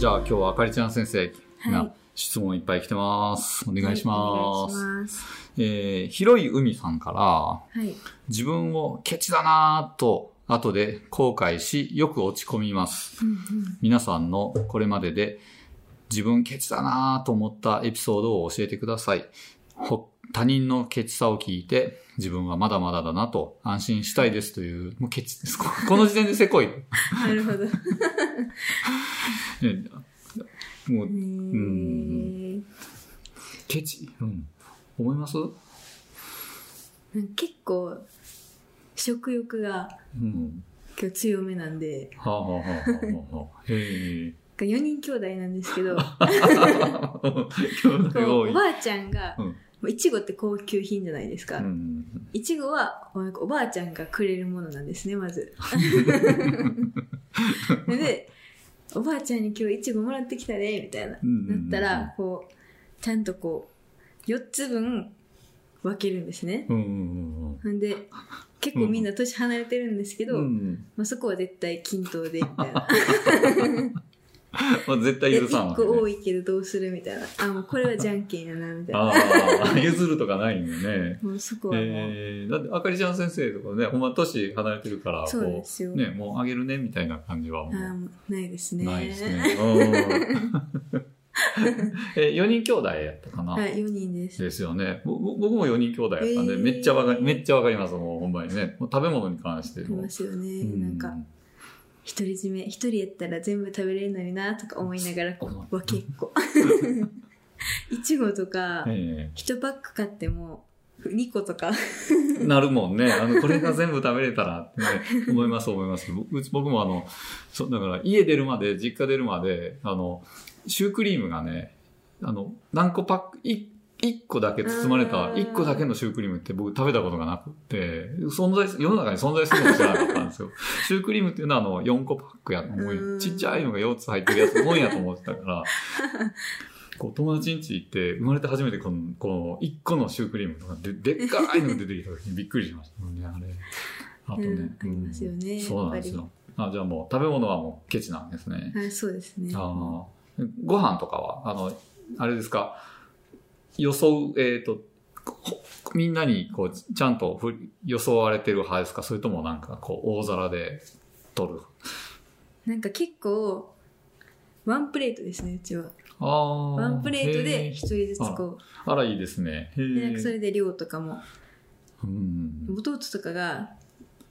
じゃあ今日はあかりちゃん先生はいが質問いっぱい来てます。お願いします。はいます。えー広い海さんから、はい。自分をケチだなぁと後で後悔し、よく落ち込みます。うんうん皆さんのこれまでで自分ケチだなぁと思ったエピソードを教えてください。ほ他人のケチさを聞いて自分はまだまだだなと安心したいですという、もうケチです。こ この時点でせこい。ねなるほど。もうへーケチ、うん、思います？結構、食欲がうん。今日強めなんで、はあはあはあはあはあ。へえ。4人兄弟なんですけど、お。ばあちゃんが、いちごって高級品じゃないですか。うん。いちごはおばあちゃんがくれるものなんですね、まず。で、おばあちゃんに今日いちごもらってきたね、みたいな。うんなったら、こう、ちゃんとこう、4つ分分けるんですね。うんで、結構みんな年離れてるんですけど。まあ、そこは絶対均等で、みたいな。まあ絶対で1許さんね個多いけどどうするみたいな。あ、もうこれはじゃんけんやな、みたいな。ああ、譲るとかないんだね。もうそこはもう、えー、だって、あかりちゃん先生とかね、ほんま年離れてるから、そうですよね、もうあげるね、みたいな感じはもあもうないですね。う、ないですね。うん え、4人兄弟やったかな、はい、4人です。ですよね。僕も4人兄弟やったんで、えーめっちゃわかり、めっちゃわかります、もうほんまにね。もう食べ物に関していも。ますよね。うんなんか、独り占め、一人やったら全部食べれるのにな、とか思いながら、こう、分けっこ。いちごとか、え1パック買っても、2個とか。えなるもんね。あの、これが全部食べれたらってね、思います、思います。僕もあの、そだから家出るまで、実家出るまで、あの、シュークリームがね、あの、何個パック、い一個だけ包まれた、一個だけのシュークリームって僕食べたことがなくって、存在す、世の中に存在するのも知らなかったんですよ。シュークリームっていうのはあの、4個パックや、もううんちっちゃいのが4つ入ってるやつ、もんやと思ってたから、こう友達ん家行って、生まれて初めてこの、この1個のシュークリームとかで、でっかいのが出てきた時にびっくりしましたね、あれ。あとね。うんますよねそうなんですよ。あ、じゃあもう食べ物はもうケチなんですね。はい、そうですね。ああ。ご飯とかは、あの、あれですか、装う、えっ、と、ほみんなにこう、ちゃんとふ装われてる派ですか？それともなんかこう、大皿で取る？なんか結構、ワンプレートですね、うちは。ああ。ワンプレートへでえ一人ずつこあら、いいですね。へう。で、なんかそえ。れで量とかも。うん。弟とかが、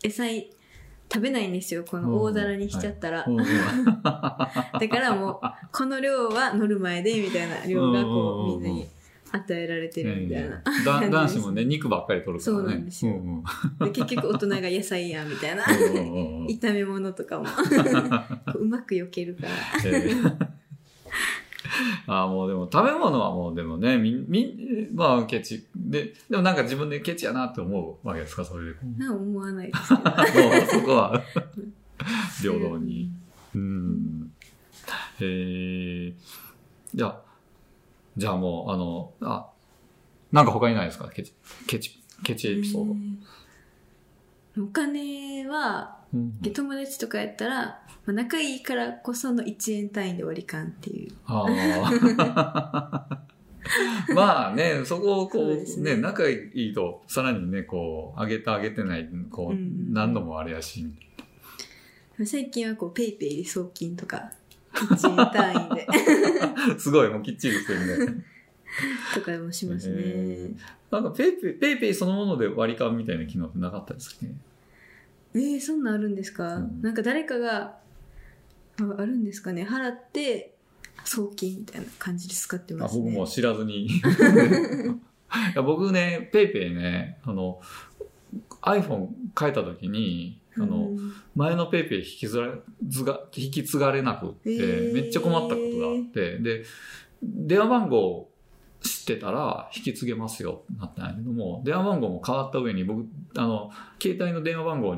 餌い食べないんですよ、この大皿にしちゃったら。だからもう、この量は乗る前で、みたいな量がこう、みんなに与えられてるみたいな。男子もね、肉ばっかり取るからね。そうなんですようんうんで、結局大人が野菜やん、みたいな。炒め物とかも。こううまく避けるから。ええああ、もうでも食べ物はもうでもね、み、み、まあケチ。で、でもなんか自分でケチやなって思うわけですか、それで。な思わないです。もうそこは平等に。うん。へえ。じゃあ、じゃあもう、あの、あ、なんか他にないですか？ケチ、ケチ、ケチエピソード。うんお金は、うん友達とかやったら、まあ、仲いいからこその1円単位で割り勘っていう。ああ。まあね、そこをこう、そうねね仲いいと、さらにね、こう、上げた上げてない、こう、うん何度もあれやし。最近はこう、ペイペイで送金とか、1円単位で、すごい、もうきっちりしてるね。とかもしますね。えなんか PayPay、PayPayそのもので割り勘みたいな機能ってなかったですかね。えー、そんなんあるんですか、うんなんか誰かが、ああるんですかね？払って、送金みたいな感じで使ってあますね。僕も知らずに。僕ね、 PayPayね、あの、iPhone 変えた時に、あの、うん。前の PayPay 引きずらずが引き継がれなくって、えー。めっちゃ困ったことがあって、で、電話番号知ってたら引き継げますよってなったんやけども、電話番号も変わった上に僕、あの、携帯の電話番号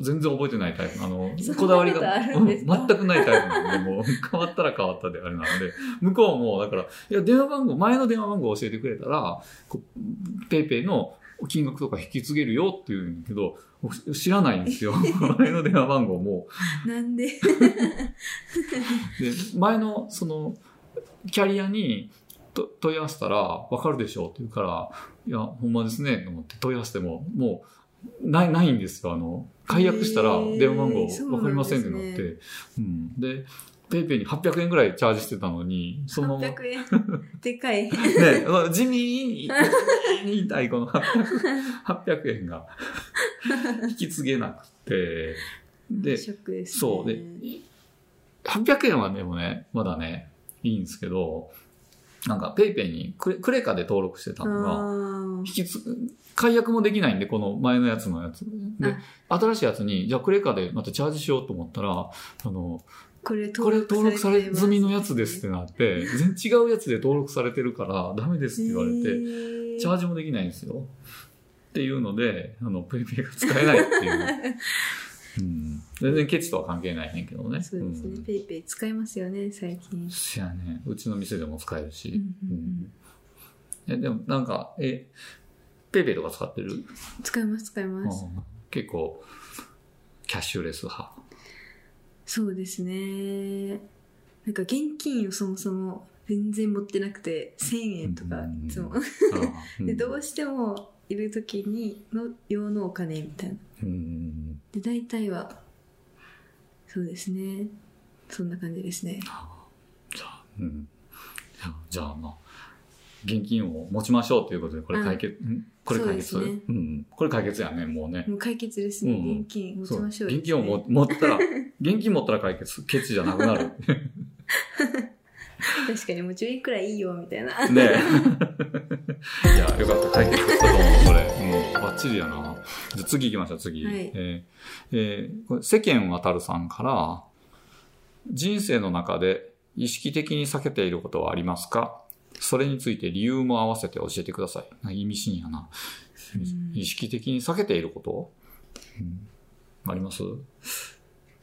全然覚えてないタイプ。あのこだわりが全くないタイプなんで、もう 変わったら変わったであれなので、向こうもだから、いや、電話番号、前の電話番号教えてくれたら、ペイペイの金額とか引き継げるよって言うんだけど、僕知らないんですよ。前の電話番号も。なんで？で、前の、その、キャリアにと問い合わせたら、わかるでしょうって言うから、いや、ほんまですね、と思って問い合わせても、もう、ない、ないんですよ。あの、解約したら電話番号わかりませんってなっなんて。うん。で、ペイペイに800円ぐらいチャージしてたのに、そのまま、ね、800円でかい。地味に、に痛いこの800、800円が。引き継げなくて、でショックです、ね、そう。で、800円はでもね、まだね、いいんですけど、なんか、ペイペイにクレクレカで登録してたのが、あ引きつ、解約もできないんで、この前のやつのやつ。で、新しいやつに、じゃあクレカでまたチャージしようと思ったら、あの、ーこれ登録され済みのやつですってねなって、全然違うやつで登録されてるから、ダメですって言われて、てチャージもできないんですよ。っていうので、あの、 PayPayが使えないっていう。うん、全然ケチとは関係ないねんけどね。そうですね、ん PayPay使いますよね最近そやね。うちの店でも使えるし。えでもなんか、え、 PayPayとか使ってる？使います使いますうん結構、キャッシュレス派。そうですね。なんか現金をそもそも全然持ってなくて1000円とかうんいつも。でどうしてもいる時にの用のお金みたいな。うんで大体はそうですね。そんな感じですね。じゃあ、うん。じゃあ、まあ、現金を持ちましょうということで、これ解決、ん？これ解決、ね。うん。これ解決やね、もうね。もう解決ですね、うん現金持ちましょう。現金をも持ったら、現金持ったら解決、ケチじゃなくなる。確かにもう10円くらいいいよみたいなねえ。いや、よかった。解決したと思う、これ。もう、バッチリやな。じゃあ次行きましょう、次。はいえーえーこれ世間渡るさんから、人生の中で意識的に避けていることはありますか？それについて理由も合わせて教えてください。意味深やな。うん意識的に避けていること、うんあります、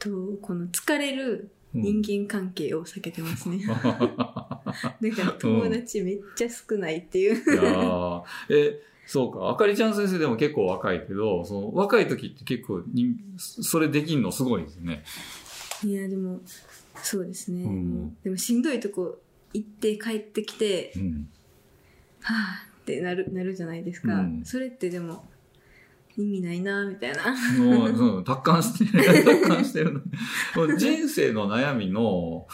とこの疲れる人間関係を避けてますね、だから友達めっちゃ少ないっていう、いやー。え、そうか。あかりちゃん先生でも結構若いけど、その若い時って結構に、それできんのすごいですね。いやでもそうですね、うん。でもしんどいとこ行って帰ってきてうん。はあってなるなるじゃないですか、うん。それってでも意味ないなみたいなもう、うん、達観してる。達観してる。もう人生の悩みの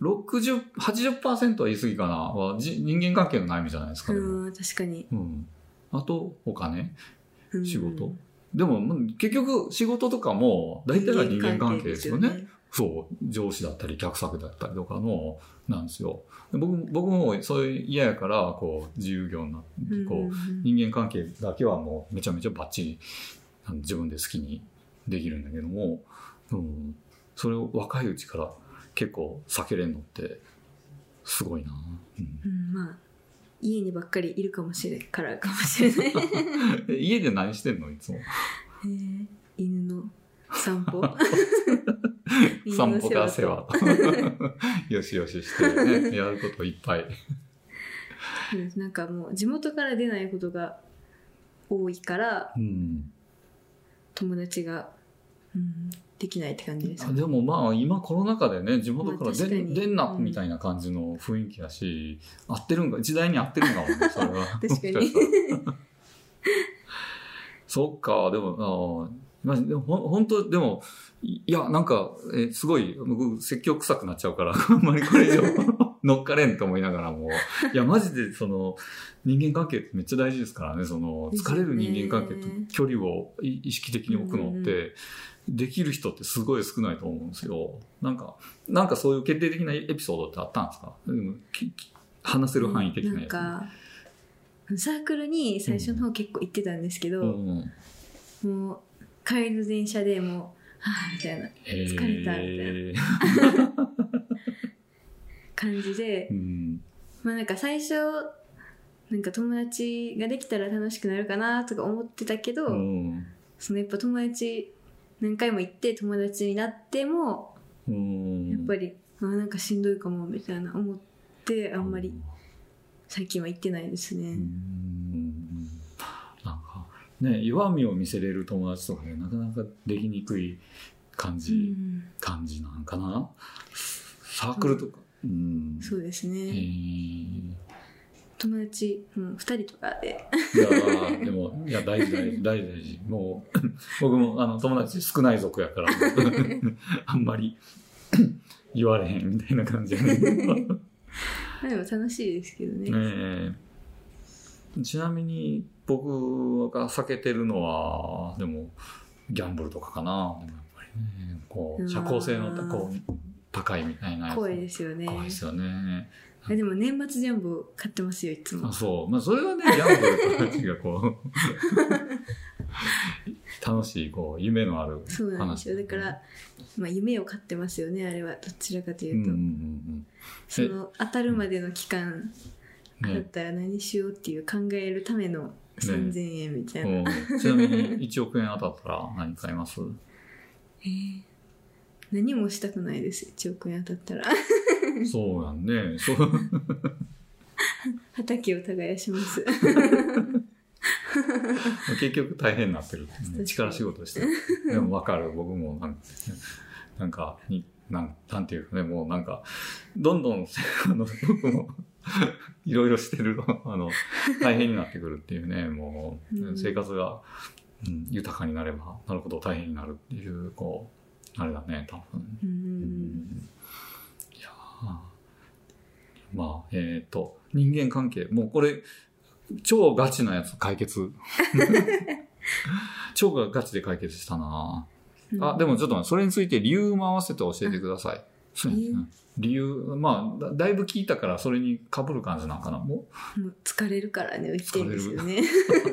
60、80%は言い過ぎかな。はじ人間関係の悩みじゃないですか。でもうん確かに、うん。あと、お金うん仕事、でも、まあ結局、仕事とかも、大体が人間関係ですよね。そう、上司だったり、客先だったりとかの、なんですよ。で僕僕もそういう嫌やから、こう、自由業になって、こう、人間関係だけはもうめちゃめちゃバッチリ自分で好きにできるんだけども、うん、それを若いうちから結構避けれんのってすごいな。うんうんまあ家にばっかりいるかもしれんからかもしれないえ 家で何してんのいつも。へえ犬の散歩。散歩か世話。と。よしよししてね、やることいっぱい。うんなんかもう地元から出ないことが多いからうん、友達が、うん、できないって感じですあでもまあ今コロナ禍でね地元から出,、まあんなうんみたいな感じの雰囲気だし、合ってるんか時代に合ってるんかもねそれは。確かに。そっかでもあまあでもほん本当でもいいやなんかえすごい僕説教臭くなっちゃうから あんまりこれ以上 乗っかれんと思いながらも。いやマジでその人間関係ってめっちゃ大事ですからね。その疲れる人間関係と距離をい意識的に置くのって、できる人ってすごい少ないと思うんですよ。なんか、なんかそういう決定的なエピソードってあったんですか？話せる範囲的ななんやつ。かサークルに最初の方結構行ってたんですけど、うん、もう帰りの電車でもうはあみたいな。え疲れたみー感じで。う、ん。まあなんか最初なんか友達ができたら楽しくなるかなとか思ってたけど、うん。そのやっぱ友達何回も行って友達になってもうん。やっぱり、あなんかしんどいかもみたいな思ってあんまり最近は行ってないですね、ね、弱みを見せれる友達とかね、なかなかできにくい感うじ、ん感じなんかな。サークルとか。うん。そうですへねー友達も2人とかでいやーでも、いや、大事大事、大事大事。もう、僕も、あの、友達少ない族やから、あんまり言われへんみたいな感じやね。まあでも楽しいですけどねええちなみに、僕が避けてるのは、でも、ギャンブルとかかな。でもやっぱりね、こう、社交性のこう高いみたいなやつ。怖いですよね怖いですよね。あでも年末ジャンボ買ってますよいつもあそう。まあ、それはね、ギャンブルとたちがこう、楽しい、こう、夢のある話。そうなんですよだから、まあ、夢を買ってますよねあれはどちらかとうんいううと、んうんその当たるまでの期間うん。だっね。たら何しようっていう考えるための3000円みたいな、うんちなみに1億円当たったら何買います？えー何もしたくないです1億円当たったらそうやんね。そう。畑を耕します結局大変になってる、に力仕事してる。でも分かる。僕もなんか、なんかになん、なんていうかね、もうなんか、どんどん、あの、僕も、いろいろしてる、あの、大変になってくるっていうね、もう、うん。生活が、うん、豊かになればなるほど大変になるっていう、こう、あれだね、多分。ううん。んいやー。まあ、えっ、と、人間関係、もうこれ、超ガチなやつ解決。超ガチで解決したな。あ、でももちょっと待って、それについて理由も合わせて教えてください。そうですね理由、まあだ、だいぶ聞いたからそれに被る感じなんかな？ももう疲れるからね 言ってるんですよね。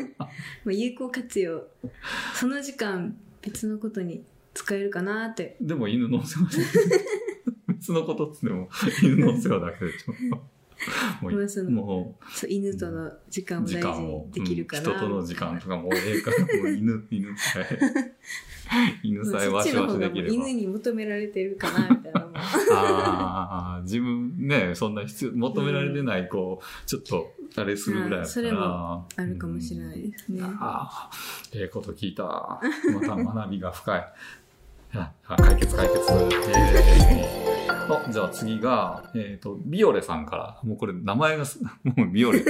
もう有効活用。その時間別のことに使えるかなって。う、でも犬のお世話。別のことっつっても、犬のお世話だけでしょ。もまあそうのもそう犬との時間う、を大事に、できるかな、うん人との時間とかもうええから、もう犬、犬さえ、犬さえわしわしできれば。う犬に求められてるかなみたいな ああ、自分ね、そんな必要、求められてない、こう、ちょっと、あれするぐらいだったそれら。もあるかもしれないですね、ああ、ええこと聞いた。また学びが深い。あ解決解決。えーおじゃあ次が、えっ、と、ビオレさんから、もうこれ名前がす、もうビオレ。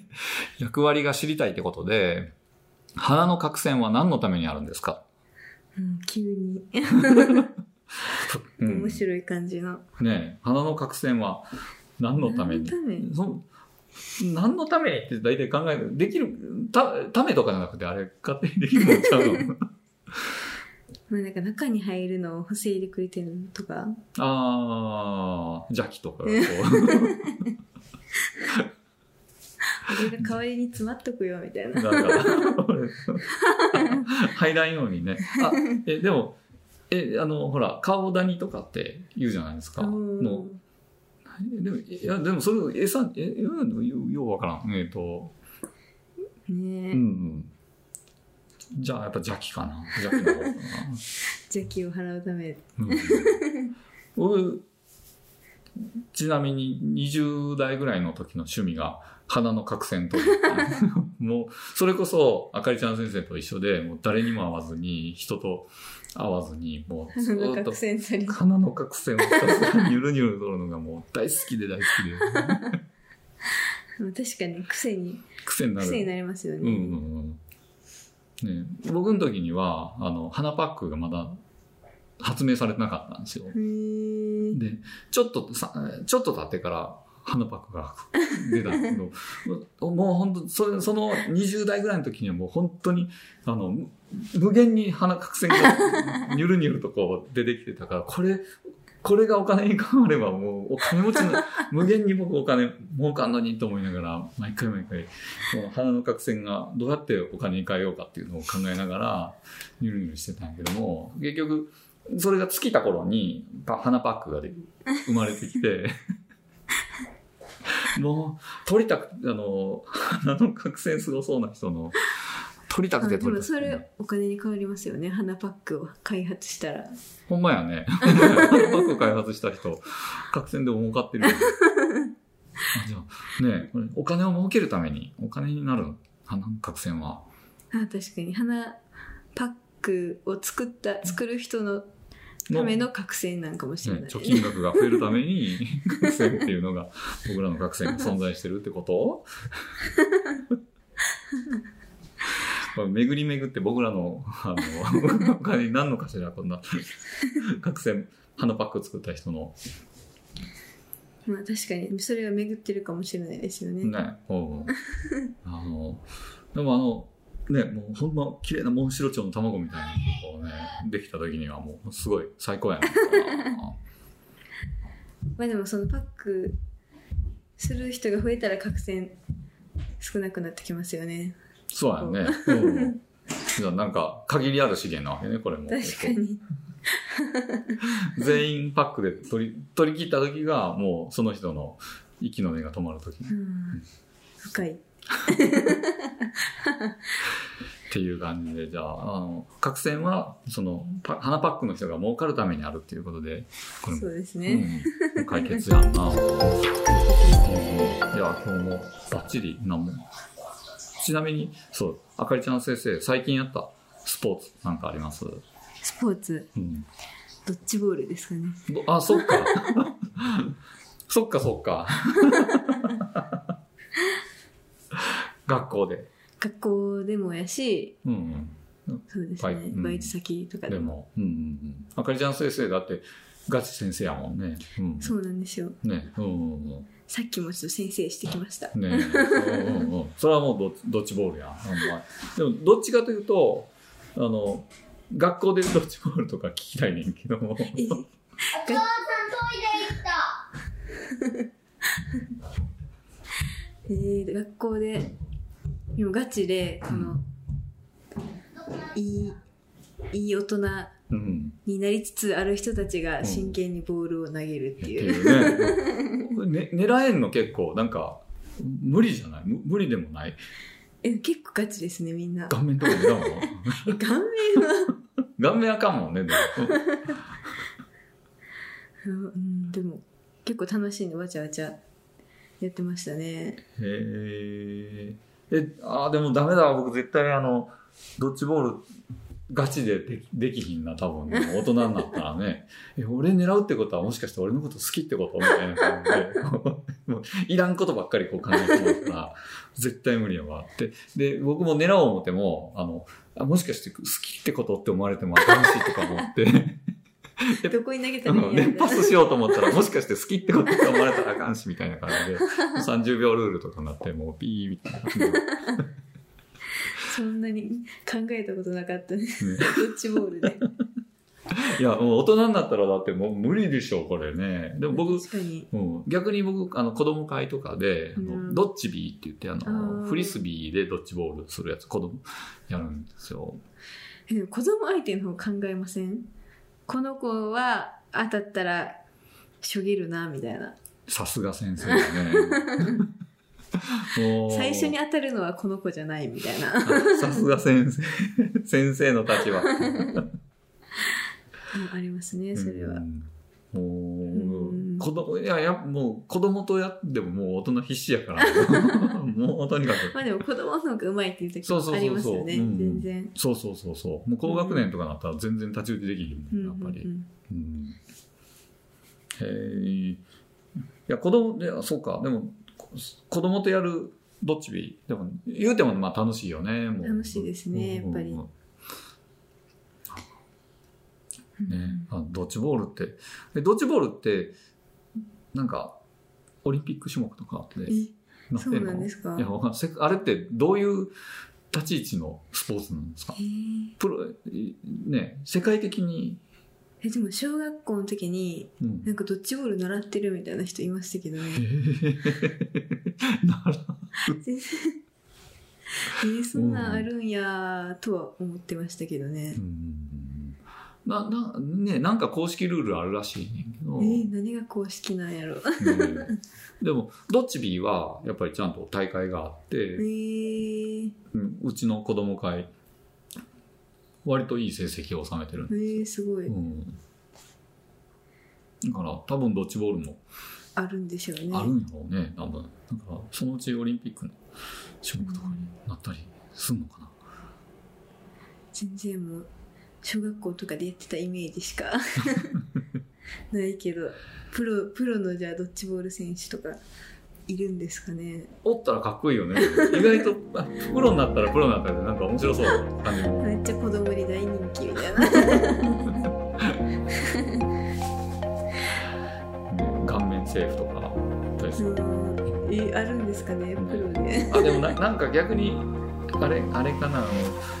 役割が知りたいってことで、鼻の角栓は何のためにあるんですか、うん、急に。うん。面白い感じの、ねえ鼻の角栓は何のために？何のために？そ何のためにって大体考える。できる、た、ためとかじゃなくて、あれ、勝手にできるもんちゃうの？まあなんか中に入るのを防いでくれてるのとかあー、邪気とかがこあれが代わりに詰まっとくよみたいなう、だから、俺入らんようにね。あ、え、でも、え、あの、ほら、顔ダニとかって言うじゃないですか。うんのでも、いや、でもそれ、餌、え、えようようわからん。えっ、と、ねえ、うんうん。じゃあ、やっぱ邪気かな。邪気の方かな。邪気を払うためうん僕、ちなみに20代ぐらいの時の趣味が鼻の角栓取り。もう、それこそ、あかりちゃん先生と一緒で、もう誰にも会わずに、人と会わずに、もうずっと鼻の角栓をひたすらニュルニュル取るのがもう大好きで大好きで、まあ確かに癖に癖になる。癖になりますよね、うんうんうん。ね、僕の時には、あの、鼻パックがまだ発明されてなかったんですよ。で、ちょっとさ、ちょっと経ってから、鼻パックが出たんだけど、もう本当それ、その20代ぐらいの時にはもう本当に、あの、む無限に鼻角栓がニュルニュルとこう出てきてたから、これ、これがお金に変わればもうお金持ちの、無限に僕お金儲かんのにと思いながら、毎回毎回、この鼻の角栓がどうやってお金に変えようかっていうのを考えながら、ニュルニュルしてたんやけども、結局、それが尽きた頃に、鼻パックが生まれてきて、もう、取りたく、あの、鼻の角栓すごそうな人の、取りたくて取りたくて、れお金に変わりますよね。鼻パックを開発したら。ほんまやね。鼻パック開発した人、角栓でも儲かってる。あじゃあ、ねこれお金を儲けるために、お金になる鼻の角栓は、あ確かに。花パックを作った作る人のための角栓なんかもしれない、ね、貯金額が増えるために 角栓っていうのが僕らの角栓が存在してるってこと？これ巡り巡って僕らの あの 他に何のかしらこんな 角栓花パック作った人のまあ確かにそれは巡ってるかもしれないですよねねうんあのでもあのね、もうほんま綺麗なモンシロチョウの卵みたいなのをね、できた時にはもうすごい最高やな。まあでもそのパックする人が増えたら角栓少なくなってきますよね。そうやね。うん。じゃあなんか限りある資源なわけね、これも。確かに。全員パックで取り、取り切った時がもうその人の息の根が止まる時。うん。深い。っていう感じで、じゃあ、あの、角栓は、その、パ花パックの人が儲かるためにあるっていうことで、これもそうですね。うん、解決やんな。うん、いや、今日もバッチリなんも。ちなみに、そう、あかりちゃん先生、最近やったスポーツなんかあります？スポーツ、うん。ドッジボールですかね。どあ、そっか。そっかそっか。学校で。学校でもやし、うんそうですね。バイうんバイト先とかうん。ででも。も、うんうんうん。あかりちゃん先生だって、ガチ先生やもんね。うん。そうなんですよ。ね。うんうんうん。さっきもちょっと先生してきました。ねえ、うんうんうん、それはもうドドッジボールやでもどっちかというとあの学校でドッジボールとか聞きたいねんけど。もえ。お父さんトイレ行った。えー、学校で今ガチでこの、いいいい大人うんになりつつある人たちが真剣にボールを投げるっってていう、いうね。ね狙えんの結構なんか無理じゃない？無無理でもない？え結構ガチですねみんな。顔面とか狙うのえ顔面は、顔面あかんもんねでも。うん、でも結構楽しんでわちゃわちゃやってましたね。へええあーでもダメだ僕絶対あのドッジボールガチでできできひんな多分ね。大人になったらね。え俺狙うってことはもしかして俺のこと好きってことみたいな。感じでもういらんことばっかりこう考えてますから。絶対無理やわ。ってで僕も狙おう思ってもあのあもしかして好きってことって思われてもあかんしとか思って。どこに投げたらいい連発しようと思ったら、もしかして好きってことって思われたらあかんし、みたいな感じで、30秒ルールとかになって、もうピーみたいな感じで。そんなに考えたことなかったね。ね。ドッジボールで いや、もう大人になったらだってもう無理でしょ、これね。でも僕、に。うん、逆に僕、あの、子供会とかで、あのうん。ドッジビーって言って、ああの、ー。フリスビーでドッジボールするやつ、子供やるんですよ。えでも子供相手の方考えません？この子は当たったらしょげるなみたいな。さすが先生だね。最初に当たるのはこの子じゃないみたいなあさすが先生。先生の立場。うんありますねそれは、うんもう、うん子供、いや、や、もう子供とやってももう大人必死やから。もうとにかく。まあでも子供の方がうまいっていう時そうそうそうそうもありますよねうん全然そうそうそうそう。もう高学年とかなったら全然太刀打ちできるうんもん、やっぱり。うんうんへえ。いや、子供、いや、そうか。でも、こ子供とやるドッジビー。でも、言うてもまあ楽しいよね。楽しいですねやっぱり。ね、あドッジボールって。えドッジボールってなんかオリンピック種目とかって。えそうなってんですか？いやあれってどういう立ち位置のスポーツなんですか？プロいね世界的に、えでも小学校の時にうん。なんかドッジボール習ってるみたいな人いましたけどね。えーそんなんあるんやとは思ってましたけどね。う、ん。ななねなんか公式ルールあるらしいねんけど、えー何が公式なんやろ。ねでもドッジビーはやっぱりちゃんと大会があって、えー、うん。うちの子供会割といい成績を収めてるんえー、すごい。うん、だから多分ドッジボールもあるんでしょうね。あるんやろうね多分。だからそのうちオリンピックの種目とかになったりするのかな、全然もう小学校とかでやってたイメージしか ないけどプロプロのじゃあドッジボール選手とかいるんですかね。おったらかっこいいよね。意外とあプロになったらプロになったらなんか面白そうな感じも。めっちゃ子供に大人気みたいな。ね顔面セーフとかえあるんですかねプロで。あでもななんか逆にあれあれかな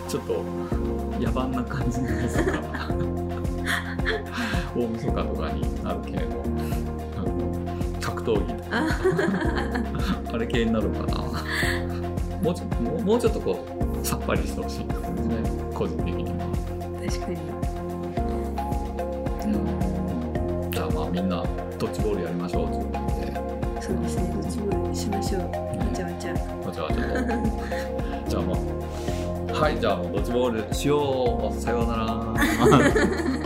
ちょっと野蛮な感じのやつとか。大晦日とかにあるけれど闘技。あ あれ系になるかな。もうちょもうちょっとこうさっぱりしてほしいって感じね。個人的には、確かに。じゃあまあみんなドッジボールやりましょうということで。そうですね。ドッジボールしましょう。わちゃわちゃ。わちゃわちゃと。じゃあもうはいじゃあもうドッジボールしよう。さようなら